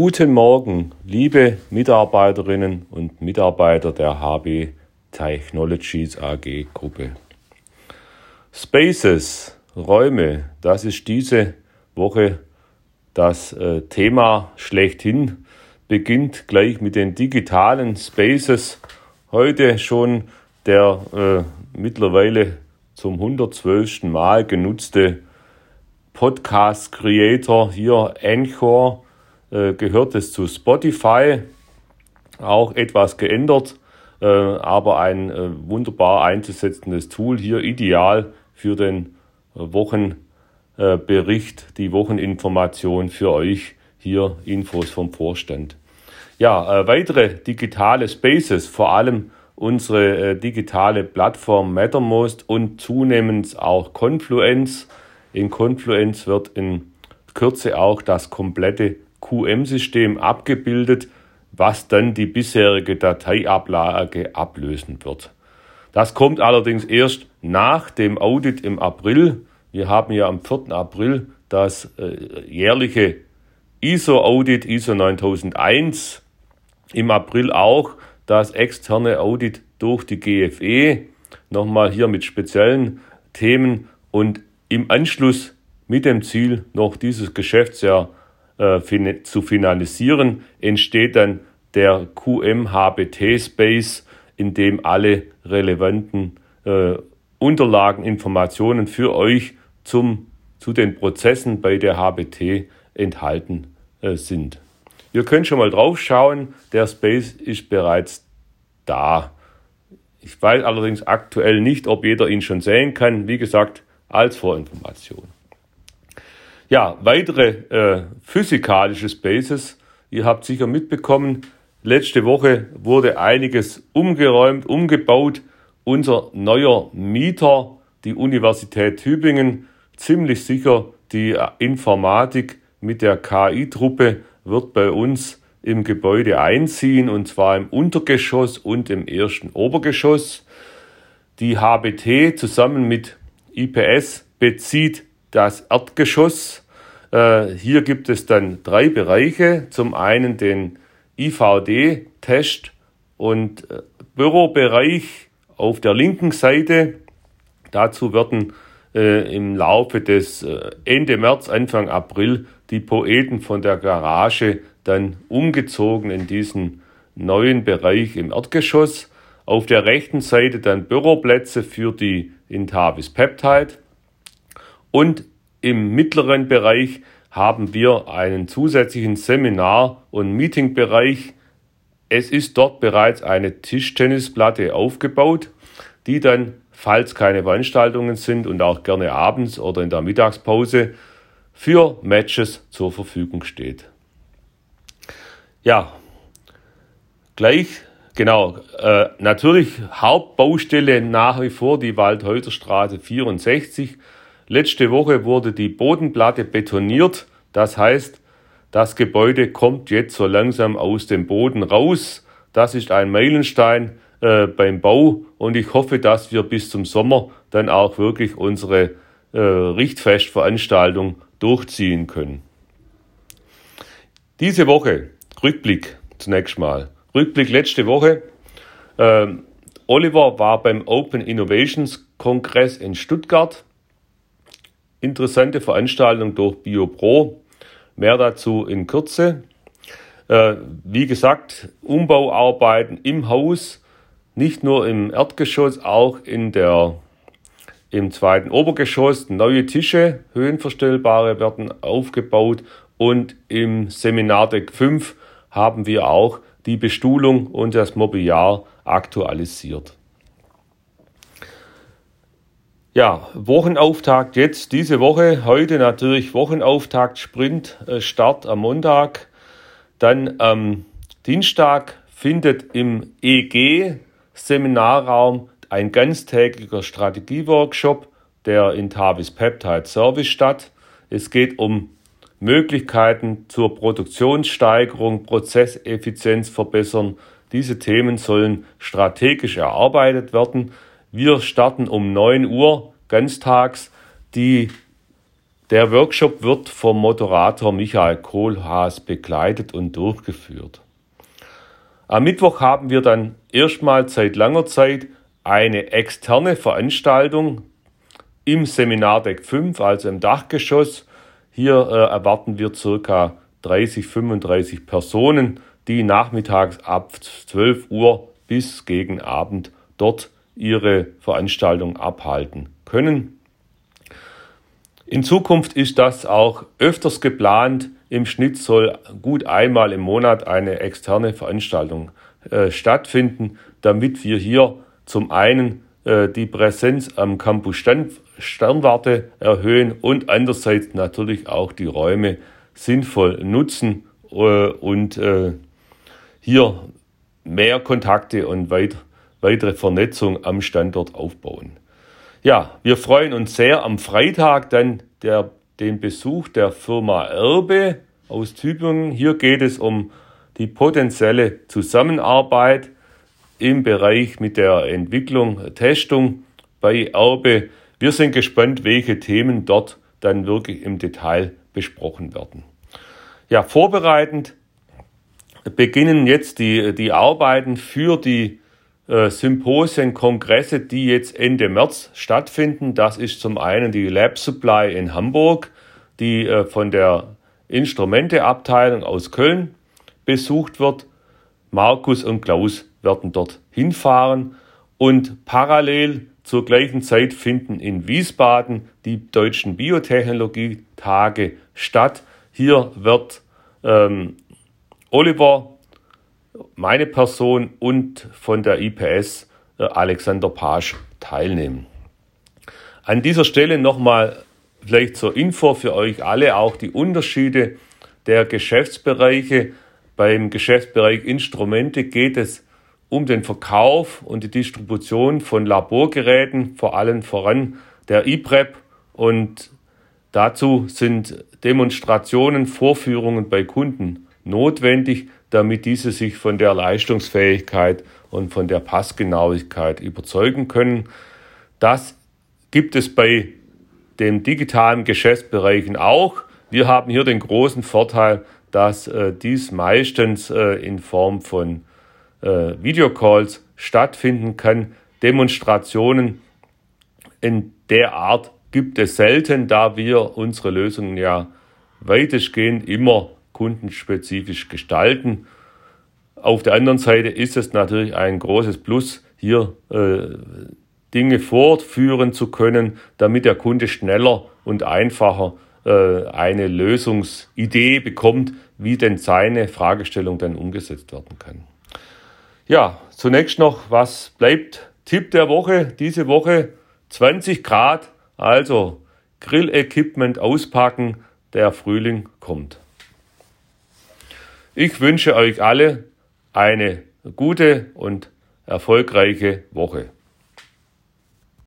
Guten Morgen, liebe Mitarbeiterinnen und Mitarbeiter der HB Technologies AG Gruppe. Spaces, Räume, das ist diese Woche das äh, Thema schlechthin. Beginnt gleich mit den digitalen Spaces. Heute schon der äh, mittlerweile zum 112. Mal genutzte Podcast Creator hier Anchor gehört es zu Spotify, auch etwas geändert, äh, aber ein äh, wunderbar einzusetzendes Tool hier ideal für den Wochenbericht, die Wocheninformation für euch hier Infos vom Vorstand. Ja, weitere digitale Spaces, vor allem unsere digitale Plattform Mattermost und zunehmend auch Confluence. In Confluence wird in Kürze auch das komplette QM-System abgebildet, was dann die bisherige Dateiablage ablösen wird. Das kommt allerdings erst nach dem Audit im April. Wir haben ja am 4. April das äh, jährliche ISO-Audit, ISO 9001. Im April auch das externe Audit durch die GFE. Nochmal hier mit speziellen Themen und im Anschluss mit dem Ziel, noch dieses Geschäftsjahr äh, zu finalisieren, entsteht dann der QM-HBT-Space, in dem alle relevanten äh, Unterlagen, Informationen für euch zum, zu den Prozessen bei der HBT enthalten äh, sind. Ihr könnt schon mal drauf schauen, der Space ist bereits da. Ich weiß allerdings aktuell nicht, ob jeder ihn schon sehen kann. Wie gesagt, als Vorinformation. Ja, weitere äh, physikalische Spaces. Ihr habt sicher mitbekommen, letzte Woche wurde einiges umgeräumt, umgebaut. Unser neuer Mieter, die Universität Tübingen, ziemlich sicher die Informatik mit der KI-Truppe wird bei uns im Gebäude einziehen und zwar im Untergeschoss und im ersten Obergeschoss. Die HBT zusammen mit IPS bezieht das Erdgeschoss. Äh, hier gibt es dann drei Bereiche. Zum einen den IVD-Test und äh, Bürobereich auf der linken Seite. Dazu werden äh, im Laufe des äh, Ende März, Anfang April die Poeten von der Garage dann umgezogen in diesen neuen Bereich im Erdgeschoss. Auf der rechten Seite dann Büroplätze für die Intavis Peptide und im mittleren Bereich haben wir einen zusätzlichen Seminar- und Meetingbereich. Es ist dort bereits eine Tischtennisplatte aufgebaut, die dann, falls keine Veranstaltungen sind und auch gerne abends oder in der Mittagspause, für Matches zur Verfügung steht. Ja, gleich, genau, äh, natürlich Hauptbaustelle nach wie vor die Waldhäuserstraße 64 Letzte Woche wurde die Bodenplatte betoniert. Das heißt, das Gebäude kommt jetzt so langsam aus dem Boden raus. Das ist ein Meilenstein äh, beim Bau und ich hoffe, dass wir bis zum Sommer dann auch wirklich unsere äh, Richtfestveranstaltung durchziehen können. Diese Woche, Rückblick zunächst mal. Rückblick letzte Woche. Ähm, Oliver war beim Open Innovations Kongress in Stuttgart interessante Veranstaltung durch BioPro. Mehr dazu in Kürze. Äh, wie gesagt, Umbauarbeiten im Haus, nicht nur im Erdgeschoss, auch in der, im zweiten Obergeschoss. Neue Tische, höhenverstellbare werden aufgebaut und im Seminardeck 5 haben wir auch die Bestuhlung und das Mobiliar aktualisiert. Ja, Wochenauftakt jetzt diese Woche. Heute natürlich Wochenauftakt, Sprint, äh, Start am Montag. Dann am Dienstag findet im EG Seminarraum ein ganztägiger Strategieworkshop der Intavis Peptide Service statt. Es geht um Möglichkeiten zur Produktionssteigerung, Prozesseffizienz verbessern. Diese Themen sollen strategisch erarbeitet werden. Wir starten um 9 Uhr ganztags. Die Der Workshop wird vom Moderator Michael Kohlhaas begleitet und durchgeführt. Am Mittwoch haben wir dann erstmal seit langer Zeit eine externe Veranstaltung im Seminardeck 5, also im Dachgeschoss. Hier äh, erwarten wir circa 30, 35 Personen, die nachmittags ab 12 Uhr bis gegen Abend dort ihre Veranstaltung abhalten können. In Zukunft ist das auch öfters geplant. Im Schnitt soll gut einmal im Monat eine externe Veranstaltung äh, stattfinden, damit wir hier zum einen äh, die Präsenz am Campus Stern Sternwarte erhöhen und andererseits natürlich auch die Räume sinnvoll nutzen äh, und äh, hier mehr Kontakte und weit, weitere Vernetzung am Standort aufbauen. Ja, wir freuen uns sehr am Freitag dann der den Besuch der Firma Erbe aus Tübingen. Hier geht es um die potenzielle Zusammenarbeit im Bereich mit der Entwicklung, Testung bei Erbe. Wir sind gespannt, welche Themen dort dann wirklich im Detail besprochen werden. Ja, vorbereitend beginnen jetzt die, die Arbeiten für die Symposien, Kongresse, die jetzt Ende März stattfinden. Das ist zum einen die Lab Supply in Hamburg, die äh, von der Instrumenteabteilung aus Köln besucht wird. Markus und Klaus werden dort hinfahren und parallel zur gleichen Zeit finden in Wiesbaden die deutschen Biotechnologie-Tage statt. Hier wird ähm, Oliver meine Person und von der IPS äh, Alexander Pasch teilnehmen. An dieser Stelle nochmal vielleicht zur Info für euch alle auch die Unterschiede der Geschäftsbereiche. Beim Geschäftsbereich Instrumente geht es um den Verkauf und die Distribution von Laborgeräten, vor allem voran der ePrep und dazu sind Demonstrationen, Vorführungen bei Kunden notwendig, damit diese sich von der Leistungsfähigkeit und von der Passgenauigkeit überzeugen können. Das gibt es bei den digitalen Geschäftsbereichen auch. Wir haben hier den großen Vorteil, dass äh, dies meistens äh, in Form von äh, Videocalls stattfinden kann. Demonstrationen in der Art gibt es selten, da wir unsere Lösungen ja weitestgehend immer kundenspezifisch gestalten. Auf der anderen Seite ist es natürlich ein großes Plus, hier äh, Dinge fortführen zu können, damit der Kunde schneller und einfacher äh, eine Lösungsidee bekommt, wie denn seine Fragestellung dann umgesetzt werden kann. Ja, zunächst noch, was bleibt? Tipp der Woche, diese Woche 20 Grad, also Grillequipment auspacken, der Frühling kommt. Ich wünsche euch alle eine gute und erfolgreiche Woche.